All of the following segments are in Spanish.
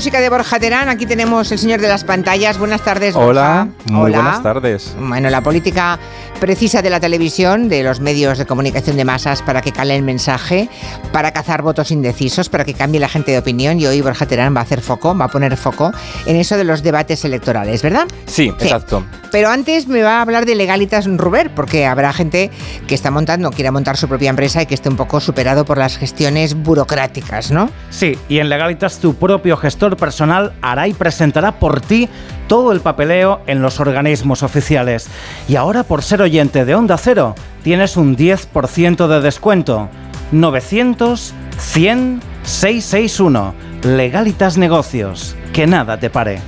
música de Borja Terán. Aquí tenemos el señor de las pantallas. Buenas tardes, Borja. Hola, muy buenas tardes. Bueno, la política precisa de la televisión, de los medios de comunicación de masas para que cale el mensaje, para cazar votos indecisos, para que cambie la gente de opinión. Y hoy Borja Terán va a hacer foco, va a poner foco en eso de los debates electorales, ¿verdad? Sí, exacto. Pero antes me va a hablar de Legalitas Ruber, porque habrá gente que está montando, quiera montar su propia empresa y que esté un poco superado por las gestiones burocráticas, ¿no? Sí, y en Legalitas tu propio gestor personal hará y presentará por ti todo el papeleo en los organismos oficiales. Y ahora por ser oyente de Onda Cero, tienes un 10% de descuento. 900 100 661. Legalitas Negocios. Que nada te pare.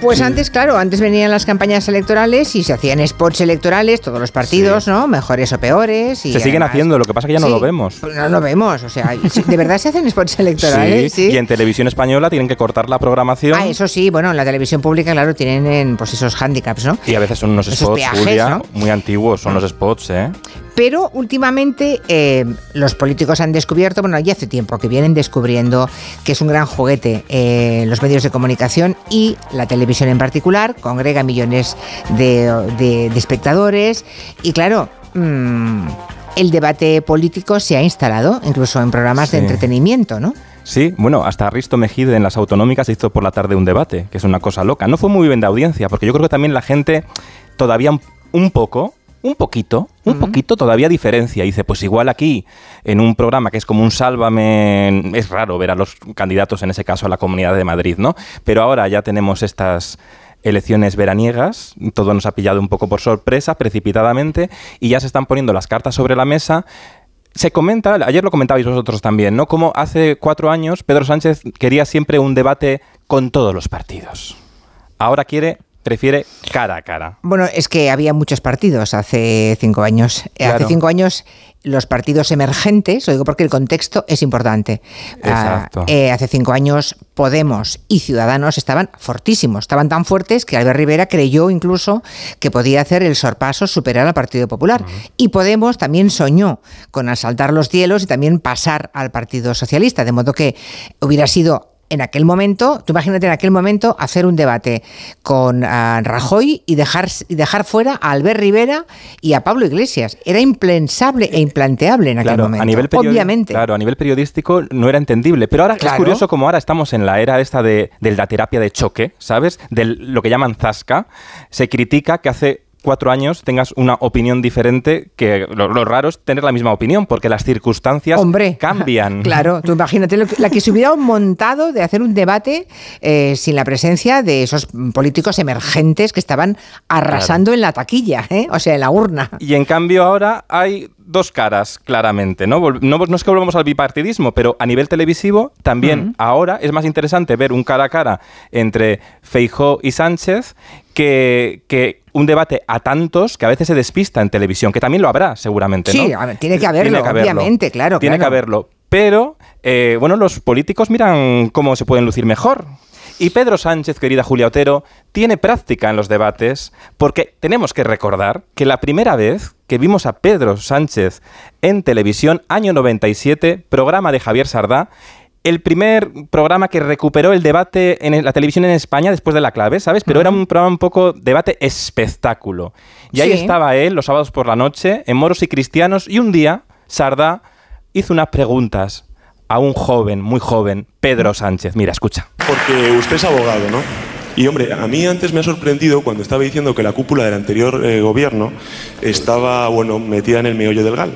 Pues antes, claro, antes venían las campañas electorales y se hacían spots electorales, todos los partidos, ¿no? Mejores o peores. Y se siguen haciendo, lo que pasa es que ya no Sí, lo vemos. pues no lo vemos, o sea, ¿de verdad se hacen spots electorales? Sí, y en televisión española tienen que cortar la programación. Ah, eso sí, bueno, en la televisión pública, claro, tienen pues esos handicaps, ¿no? Y a veces son unos Esos spots, peajes, Julia, ¿no? muy antiguos, son los spots, ¿eh? Pero últimamente eh, los políticos han descubierto, bueno, ya hace tiempo que vienen descubriendo que es un gran juguete eh, los medios de comunicación y la televisión en particular, congrega millones de, de- de espectadores y claro, mm, el debate político se ha instalado incluso en programas de entretenimiento, ¿no? Sí, bueno, hasta Risto Mejide en las autonómicas hizo por la tarde un debate, que es una cosa loca. No fue muy bien de audiencia, porque yo creo que también la gente todavía un poco, un poquito, un poquito todavía diferencia. Dice, pues igual aquí, en un programa que es como un sálvame, es raro ver a los candidatos, en ese caso a la Comunidad de Madrid, ¿no? Pero ahora ya tenemos estas elecciones veraniegas, todo nos ha pillado un poco por sorpresa, precipitadamente, y ya se están poniendo las cartas sobre la mesa. Se comenta, ayer lo comentabais vosotros también, ¿no? Como hace cuatro años Pedro Sánchez quería siempre un debate con todos los partidos. Ahora quiere, prefiere cara a cara. Bueno, es que había muchos partidos hace cinco años. Eh, Hace cinco años los partidos emergentes, lo digo porque el contexto es importante. Ah, Exacto. eh, hace cinco años Podemos y Ciudadanos estaban fortísimos, estaban tan fuertes que Albert Rivera creyó incluso que podía hacer el sorpaso, superar al Partido Popular. Y Podemos también soñó con asaltar los cielos y también pasar al Partido Socialista, de modo que hubiera sido en aquel momento, tú imagínate en aquel momento hacer un debate con ah, Rajoy y dejar, y dejar fuera a Albert Rivera y a Pablo Iglesias. Era impensable e implanteable en aquel Claro, momento. a nivel Obviamente. Claro, a nivel periodístico no era entendible. Pero ahora Claro. es curioso como ahora estamos en la era esta de, de la terapia de choque, ¿sabes? De lo que llaman zasca. Se critica que hace cuatro años tengas una opinión diferente, que lo, lo raro es tener la misma opinión, porque las circunstancias Hombre, cambian. Claro, tú imagínate lo que- la que se hubiera montado de hacer un debate eh, sin la presencia de esos políticos emergentes que estaban arrasando en la taquilla, ¿eh? o sea, en la urna. Y en cambio ahora hay dos caras, claramente. ¿no? No, no es que volvamos al bipartidismo, pero a nivel televisivo también ahora es más interesante ver un cara a cara entre Feijó y Sánchez que, que un debate a tantos que a veces se despista en televisión, que también lo habrá seguramente. Sí, ¿no? ver, tiene que haberlo, obviamente, claro, Tiene claro. que haberlo. Pero, eh, bueno, los políticos miran cómo se pueden lucir mejor. Y Pedro Sánchez, querida Julia Otero, tiene práctica en los debates porque tenemos que recordar que la primera vez que vimos a Pedro Sánchez en televisión, año 97, programa de Javier Sardá, el primer programa que recuperó el debate en la televisión en España después de la clave, ¿sabes? Pero era un programa un poco debate espectáculo. Y ahí estaba él los sábados por la noche, en Moros y Cristianos, y un día Sardá hizo unas preguntas a un joven, muy joven, Pedro Sánchez. Mira, escucha. Porque usted es abogado, ¿no? Y hombre, a mí antes me ha sorprendido cuando estaba diciendo que la cúpula del anterior eh, gobierno estaba, bueno, metida en el meollo del gal.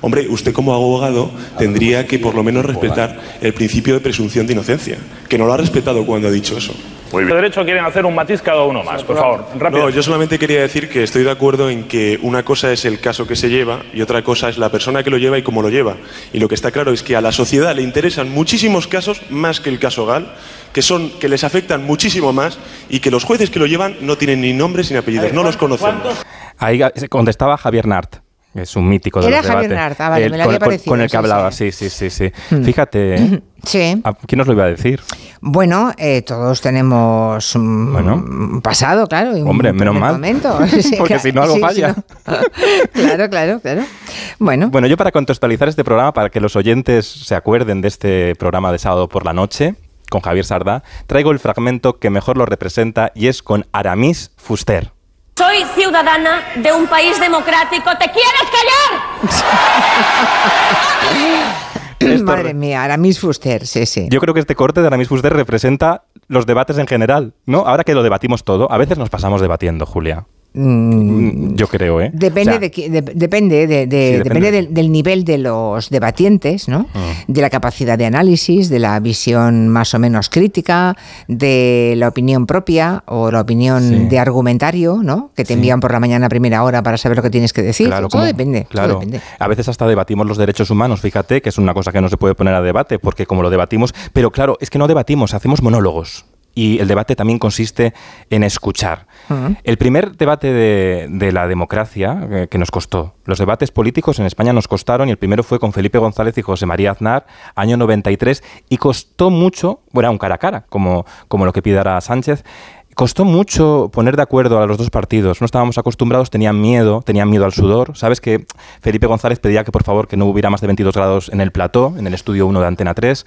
Hombre, usted como abogado tendría que por lo menos respetar el principio de presunción de inocencia, que no lo ha respetado cuando ha dicho eso. Muy bien. derecho quieren hacer un matiz cada uno más, por favor. Rápido. No, yo solamente quería decir que estoy de acuerdo en que una cosa es el caso que se lleva y otra cosa es la persona que lo lleva y cómo lo lleva. Y lo que está claro es que a la sociedad le interesan muchísimos casos más que el caso Gal, que son que les afectan muchísimo más y que los jueces que lo llevan no tienen ni nombres ni apellidos, no los conocemos. Ahí se contestaba Javier Nart. Es un mítico de Era los Javier. Nart, ah, vale, El- me lo con, había con- parecido, con el que hablaba, sí. sí, sí, sí, sí. Fíjate. Sí. ¿A ¿quién nos lo iba a decir? Bueno, eh, todos tenemos un, Bueno. un pasado, claro. y un Hombre, menos primer mal. momento. Sí, Porque claro, si no, algo sí, falla. no. claro, claro, claro. Bueno, Bueno, yo para contextualizar este programa, para que los oyentes se acuerden de este programa de sábado por la noche, con Javier Sardá, traigo el fragmento que mejor lo representa y es con Aramis Fuster. Soy ciudadana de un país democrático. ¿Te quieres callar? Esto madre re- mía, Aramis Fuster, sí, sí. Yo creo que este corte de Aramis Fuster representa los debates en general, ¿no? Ahora que lo debatimos todo, a veces nos pasamos debatiendo, Julia. Mm, Yo creo, ¿eh? Depende, O sea, de, qui- de- depende, de, de- Sí, depende depende de- del, del nivel de los debatientes, ¿no? De la capacidad de análisis, de la visión más o menos crítica, de la opinión propia o la opinión Sí. de argumentario, ¿no? Que te Sí. envían por la mañana a primera hora para saber lo que tienes que decir. todo como- depende. todo Claro. depende. A veces hasta debatimos los derechos humanos, fíjate, que es una cosa que no se puede poner a debate, porque como lo debatimos, pero claro, es que no debatimos, hacemos monólogos. Y el debate también consiste en escuchar. El primer debate de, de la democracia eh, que nos costó, los debates políticos en España nos costaron, y el primero fue con Felipe González y José María Aznar, año 93, y costó mucho, bueno, un cara a cara, como, como lo que pidiera Sánchez, Costó mucho poner de acuerdo a los dos partidos. No estábamos acostumbrados, tenían miedo, tenían miedo al sudor. Sabes que Felipe González pedía que por favor que no hubiera más de 22 grados en el plató, en el estudio 1 de Antena 3.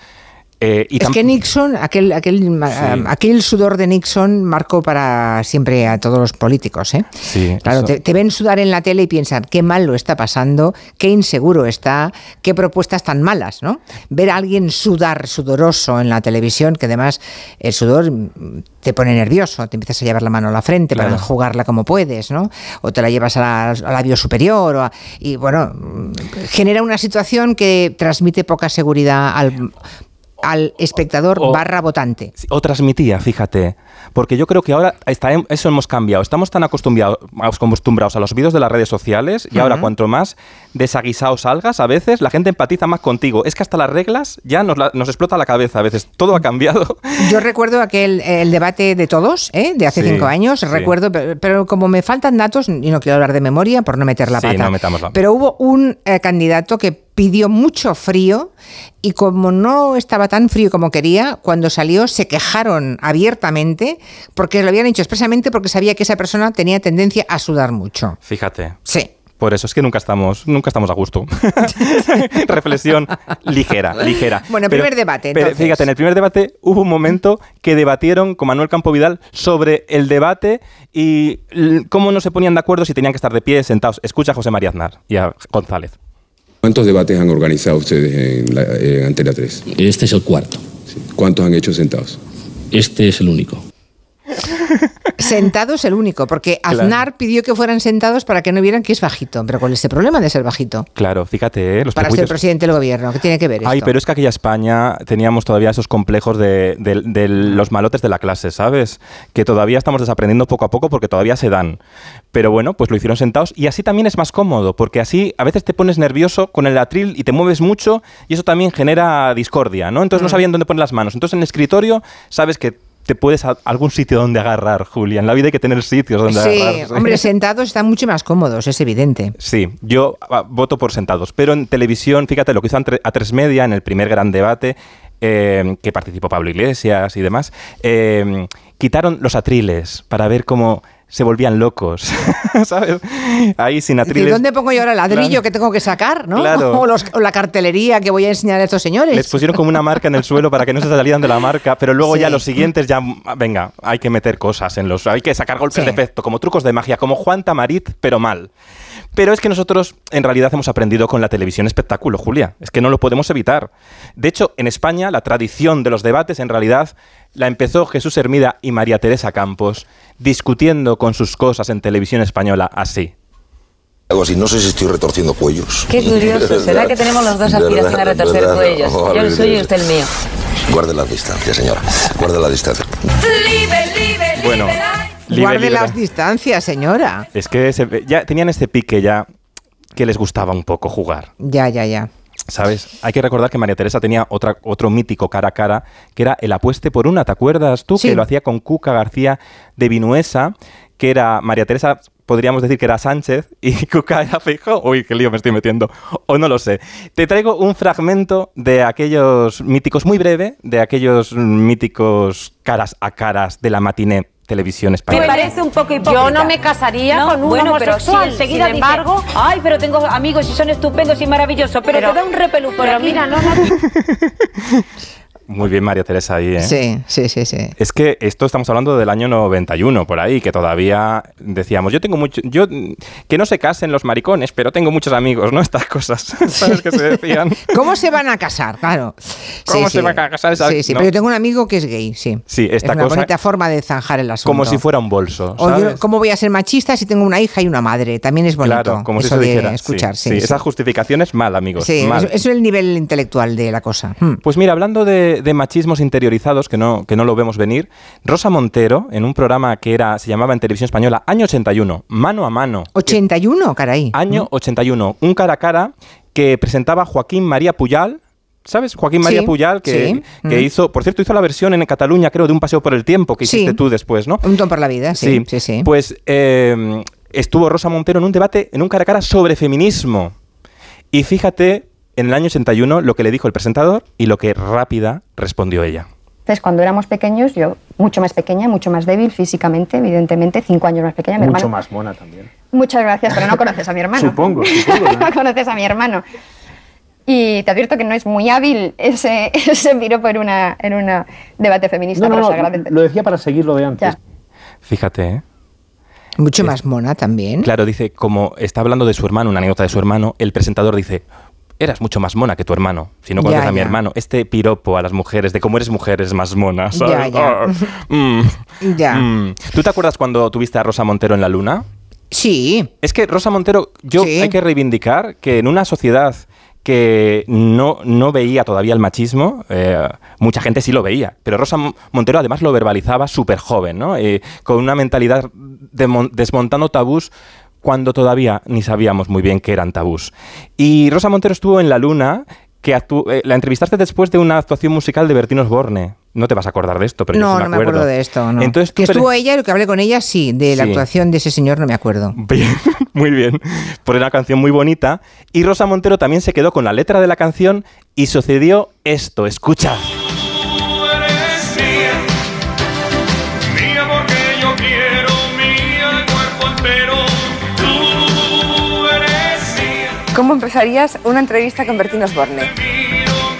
Eh, y Es que Nixon, aquel, aquel, ma- aquel sudor de Nixon marcó para siempre a todos los políticos. ¿eh? Sí, claro, te, te ven sudar en la tele y piensan qué mal lo está pasando, qué inseguro está, qué propuestas tan malas. ¿no? Ver a alguien sudar sudoroso en la televisión, que además el sudor mm, te pone nervioso, te empiezas a llevar la mano a la frente para jugarla como puedes, ¿no? o te la llevas la- al labio superior, o a- y bueno, mm, genera una situación que transmite poca seguridad al al espectador O- barra votante. O transmitía, fíjate. Porque yo creo que ahora está, en- eso hemos cambiado. Estamos tan acostumbrados, acostumbrados a los vídeos de las redes sociales y ahora cuanto más desaguisado salgas, a veces la gente empatiza más contigo. Es que hasta las reglas ya nos, la- nos explota la cabeza a veces. Todo ha cambiado. Yo recuerdo aquel el debate de todos, ¿eh? de hace Sí, cinco años, sí. recuerdo, pero, pero como me faltan datos, y no quiero hablar de memoria por no meter la Sí, pata, no metamos la- pero hubo un eh, candidato que pidió mucho frío y como no estaba tan frío como quería, cuando salió se quejaron abiertamente porque lo habían hecho expresamente porque sabía que esa persona tenía tendencia a sudar mucho. Fíjate. Sí. Por eso es que nunca estamos, nunca estamos a gusto. Reflexión ligera, ligera. Bueno, primer debate, Pero fíjate, en el primer debate hubo un momento que debatieron con Manuel Campo Vidal sobre el debate y cómo no se ponían de acuerdo si tenían que estar de pie, sentados. Escucha a José María Aznar y a González. ¿Cuántos debates han organizado ustedes en, la, en Antena 3? Este es el cuarto. ¿Cuántos han hecho sentados? Este es el único. Sentados el único, porque Claro. Aznar pidió que fueran sentados para que no vieran que es bajito. Pero ¿cuál es el problema de ser bajito? Claro, fíjate, ¿eh? los Para ser presidente del gobierno, ¿qué tiene que ver Ay, esto? pero es que aquella España teníamos todavía esos complejos de, de- de los malotes de la clase, ¿sabes? Que todavía estamos desaprendiendo poco a poco porque todavía se dan. Pero bueno, pues lo hicieron sentados y así también es más cómodo, porque así a veces te pones nervioso con el atril y te mueves mucho y eso también genera discordia, ¿no? Entonces no sabían dónde poner las manos. Entonces en el escritorio sabes que te puedes a algún sitio donde agarrar, Julia. En la vida hay que tener sitios donde Sí, agarrar. hombre, sentados están mucho más cómodos, es evidente. Sí, yo ah, voto por sentados. Pero en televisión, fíjate, lo que hizo a tres media en el primer gran debate, eh, que participó Pablo Iglesias y demás, eh, quitaron los atriles para ver cómo se volvían locos, ¿sabes? Ahí sin atriles. ¿Dónde pongo yo ahora el ladrillo Claro. que tengo que sacar? ¿no? Claro. O, los- o la cartelería que voy a enseñar a estos señores. Les pusieron como una marca en el suelo para que no se salieran de la marca, pero luego Sí. ya los siguientes ya, venga, hay que meter cosas en los... Hay que sacar golpes Sí. de efecto, como trucos de magia, como Juan Tamarit, pero mal. Pero es que nosotros en realidad hemos aprendido con la televisión espectáculo, Julia. Es que no lo podemos evitar. De hecho, en España la tradición de los debates en realidad la empezó Jesús Hermida y María Teresa Campos discutiendo con sus cosas en televisión española así. Algo así, no sé si estoy retorciendo cuellos. Qué curioso, será que tenemos los dos aspiración a retorcer ¿Verdad? cuellos. Oh, Yo el suyo y usted el mío. Guarde la distancia, señora. Guarde la distancia. Bueno, libre, Guarde libre. las distancias, señora. Es que se- ya tenían este pique ya que les gustaba un poco jugar. Ya, ya, ya. ¿Sabes? Hay que recordar que María Teresa tenía otra, otro mítico cara a cara, que era el apueste por una, ¿te acuerdas tú? Sí. Que lo hacía con Cuca García de Vinuesa, que era María Teresa, podríamos decir que era Sánchez, y Cuca era Feijóo. Uy, qué lío me estoy metiendo. O no lo sé. Te traigo un fragmento de aquellos míticos, muy breve, de aquellos míticos caras a caras de la matiné televisión Me española. parece un poco hipócrita. Yo no me casaría No, con un bueno, pero si homosexual. enseguida Sin embargo, dice, ay, pero tengo amigos y son estupendos y maravillosos, pero, Pero- te da un repelú por pero aquí. mira, no, no. Muy bien, María Teresa, ahí, ¿eh? Sí, sí, sí, sí. Es que esto estamos hablando del año 91, por ahí, que todavía decíamos, yo tengo mucho, yo, que no se casen los maricones, pero tengo muchos amigos, ¿no? Estas cosas, ¿sabes que se decían? ¿Cómo se van a casar? Claro. ¿Cómo se van a casar esa- Sí, sí, no? pero yo tengo un amigo que es gay, sí. Sí, esta es una cosa- bonita forma de zanjar el asunto. Como si fuera un bolso, O. ¿Cómo voy a ser machista si tengo una hija y una madre? También es bonito Claro, como si se de dijera. escuchar. Sí. Esa justificación es mal, amigos. Sí, mal. eso, eso es el nivel intelectual de la cosa. Hmm. Pues mira, hablando de, de machismos interiorizados que no, que no lo vemos venir, Rosa Montero, en un programa que era, se llamaba en televisión española, año 81, mano a mano. 81, caray. Año 81, un cara a cara que presentaba Joaquín María Puyal. ¿Sabes? Joaquín María Sí, Puyal, que, sí. que Mm. hizo, por cierto, hizo la versión en Cataluña, creo, de Un Paseo por el Tiempo, que Sí. hiciste tú después, ¿no? Un ton por la vida, sí. Sí, sí. Pues eh, estuvo Rosa Montero en un debate, en un cara a cara sobre feminismo. Y fíjate, en el año 81, lo que le dijo el presentador y lo que rápida respondió ella. Entonces, cuando éramos pequeños, yo mucho más pequeña, mucho más débil físicamente, evidentemente, cinco años más pequeña. Mi Mucho hermano, más mona también. Muchas gracias, pero no conoces a mi hermano. Supongo, supongo, ¿no? no conoces a mi hermano. Y te advierto que no es muy hábil ese, ese piropo en una en un debate feminista, No, no, pero lo decía para seguir lo de antes. Ya. Fíjate, ¿eh? Mucho más mona también. Claro, dice, como está hablando de su hermano, una anécdota de su hermano, el presentador dice, eras mucho más mona que tu hermano. Si no conoces Ya, a mi ya. hermano, este piropo a las mujeres de cómo eres mujer es más mona, ¿sabes? Ya, ya. Ah, mm, Ya. mm. ¿Tú te acuerdas cuando tuviste a Rosa Montero en la luna? Sí. Es que Rosa Montero, yo Sí. hay que reivindicar que en una sociedad que no, no veía todavía el machismo, eh, mucha gente sí lo veía, pero Rosa Mo- Montero además lo verbalizaba súper joven, ¿no? Eh, con una mentalidad de mon- desmontando tabús cuando todavía ni sabíamos muy bien qué eran tabús. Y Rosa Montero estuvo en La Luna, que eh, la entrevistaste después de una actuación musical de Bertín Osborne. No te vas a acordar de esto, pero yo no, sí me no me acuerdo. acuerdo de esto. No. Entonces, que estuvo ella y lo que hablé con ella, sí. De la Sí. actuación de ese señor no me acuerdo. Bien, muy bien. Por una canción muy bonita. Y Rosa Montero también se quedó con la letra de la canción y sucedió esto. Escucha. ¿Cómo empezarías una entrevista con Bertín Osborne?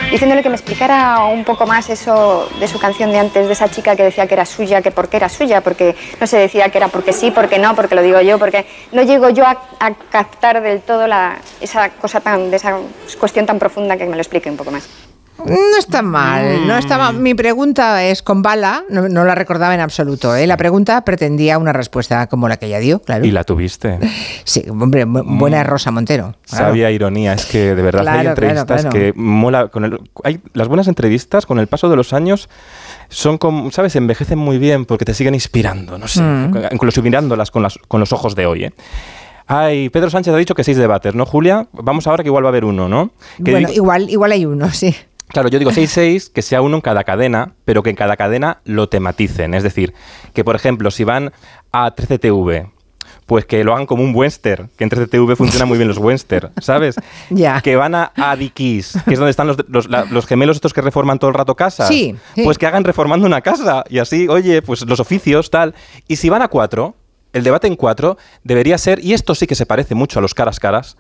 Diciéndole que me explicara un poco más eso de su canción de antes, de esa chica que decía que era suya, que por qué era suya, porque no se decía que era porque sí, porque no, porque lo digo yo, porque no llego yo a, captar del todo la, esa cosa tan, esa cuestión tan profunda que me lo explique un poco más. No está mal, no está mal. Mi pregunta es con bala, no, no la recordaba en absoluto. ¿eh? La pregunta pretendía una respuesta como la que ella dio, claro. Y la tuviste. Sí, hombre, bu- buena Rosa Montero. claro. Sabia ironía. Es que de verdad hay Claro, entrevistas claro. que mola. Con el, hay, las buenas entrevistas, con el paso de los años, son como, ¿sabes? Envejecen muy bien porque te siguen inspirando. No sé. Mm. Incluso mirándolas con, las, con los ojos de hoy, ¿eh? Ay, Pedro Sánchez ha dicho que seis debates, ¿no, Julia? Vamos ahora que igual va a haber uno, ¿no? Que Bueno, digo- igual, igual hay uno, sí. Claro, yo digo 6-6, que sea uno en cada cadena, pero que en cada cadena lo tematicen. Es decir, que por ejemplo, si van a 13TV, pues que lo hagan como un Wenster, que en 13TV funcionan muy bien los Wenster, ¿sabes? Ya. Que van a Adikis, que es donde están los, los, la- los gemelos estos que reforman todo el rato casas. Sí, sí. Pues que hagan reformando una casa. Y así, oye, pues los oficios, tal. Y si van a 4, el debate en 4 debería ser, y esto sí que se parece mucho a los caras caras,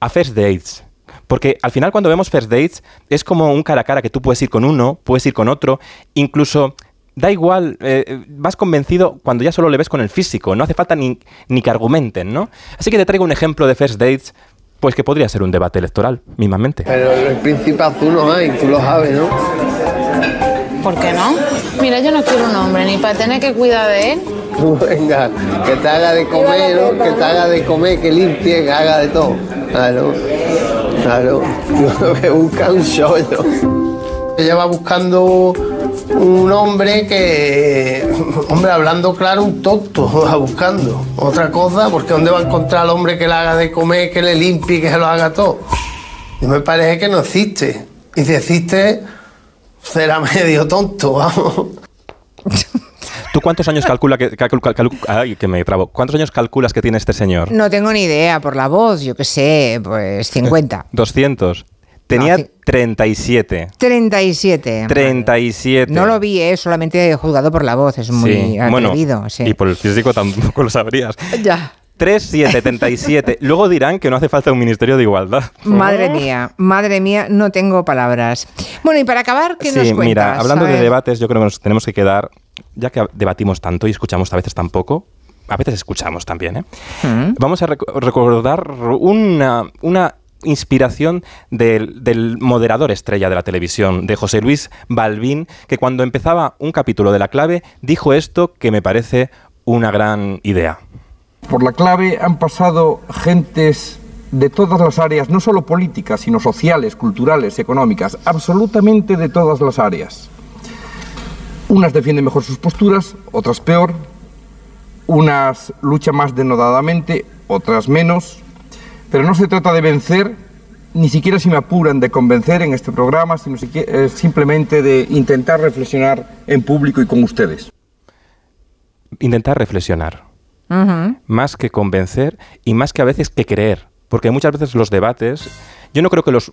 a First Dates. Porque al final cuando vemos First Dates es como un cara a cara que tú puedes ir con uno, puedes ir con otro, incluso da igual, eh, vas convencido cuando ya solo le ves con el físico, no hace falta ni, ni que argumenten, ¿no? Así que te traigo un ejemplo de First Dates, pues que podría ser un debate electoral, mismamente. Pero el príncipe azul no hay, tú lo sabes, ¿no? ¿Por qué no? Mira, yo no quiero un hombre ni para tener que cuidar de él. Venga, que te haga de comer, ¿no? Que te haga de comer, que limpie, que haga de todo. Claro, claro. Lo que busca un chollo. Ella va buscando un hombre que, hombre, hablando claro, un tonto, va buscando. Otra cosa, porque ¿dónde va a encontrar al hombre que le haga de comer, que le limpie, que se lo haga todo? Y me parece que no existe. Y si existe, será medio tonto, vamos. ¿Tú cuántos años calcula que, calcul- calcul- ay, que me trabo. ¿Cuántos años calculas que tiene este señor? No tengo ni idea por la voz, yo qué sé, pues 50. 200. Tenía 37. 37. 37. No lo vi, eh, solamente juzgado por la voz, es muy Sí, atrevido. bueno, sí. y por el físico tampoco lo sabrías. Ya. 3777. Luego dirán que no hace falta un ministerio de igualdad. Madre mía, madre mía, no tengo palabras. Bueno, y para acabar, ¿qué nos Sí, cuentas? mira, hablando de debates, yo creo que nos tenemos que quedar, ya que debatimos tanto y escuchamos a veces tan poco, a veces escuchamos también, ¿eh? Mm. Vamos a rec- recordar una, una inspiración del, del moderador estrella de la televisión, de José Luis Balbín, que cuando empezaba un capítulo de La Clave dijo esto que me parece una gran idea. Por la clave han pasado gentes de todas las áreas, no solo políticas, sino sociales, culturales, económicas, absolutamente de todas las áreas. Unas defienden mejor sus posturas, otras peor, unas luchan más denodadamente, otras menos, pero no se trata de vencer, ni siquiera si me apuran de convencer en este programa, sino eh, simplemente de intentar reflexionar en público y con ustedes. Intentar reflexionar. Más que convencer y más que a veces que creer. Porque muchas veces los debates, yo no creo que los,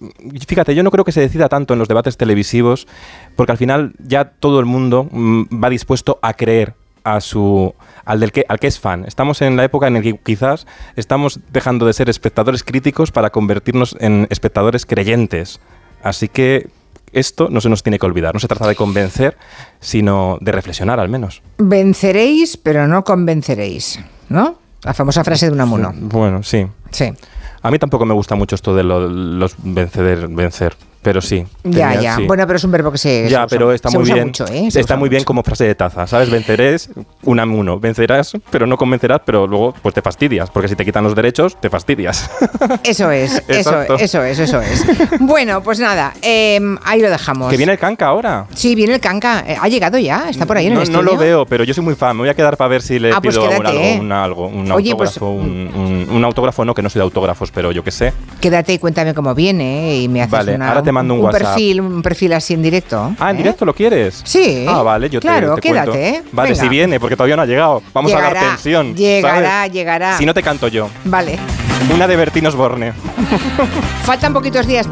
fíjate, yo no creo que se decida tanto en los debates televisivos, porque al final ya todo el mundo mm, va dispuesto a creer a su al del que al que es fan. Estamos en la época en la que quizás estamos dejando de ser espectadores críticos para convertirnos en espectadores creyentes. Así que esto no se nos tiene que olvidar. No se trata de convencer, sino de reflexionar al menos. Venceréis, pero no convenceréis, ¿no? La famosa frase de Unamuno. Bueno, sí. Sí. A mí tampoco me gusta mucho esto de lo- los vencer, vencer, pero sí. Ya, tenía- ya. sí. Bueno, pero es un verbo que se, se ya, usa- pero está se muy bien. mucho, ¿eh? Se está muy bien como frase de taza, ¿sabes? Vencerés, uno. Vencerás, pero no convencerás, pero luego pues te fastidias, porque si te quitan los derechos, te fastidias. Eso es, eso, eso es, eso es. Bueno, pues nada, em, ahí lo dejamos. que viene el canca ahora. Sí, viene el canca. Eh, ¿Ha llegado ya? ¿Está por ahí en No, el no estudio? lo veo, pero yo soy muy fan. Me voy a quedar para ver si le Ah, pues pido un algo, ¿eh? un algo, un Oye, pues, autógrafo, un, un- un autógrafo no, que no soy de autógrafos, pero yo qué sé. Quédate y cuéntame cómo viene ¿eh? y me haces Vale, una- ahora te mando un WhatsApp. perfil, un perfil así en directo. Ah, ¿en ¿eh? directo lo quieres? Sí. Ah, vale, yo te- Claro, te, quédate, cuento. ¿eh? Vale, Venga. si viene, porque todavía no ha llegado. Vamos a dar tensión. Llegará, ¿sabes? llegará. Si no te canto yo. Vale. Una de Bertín Osborne. Faltan poquitos días para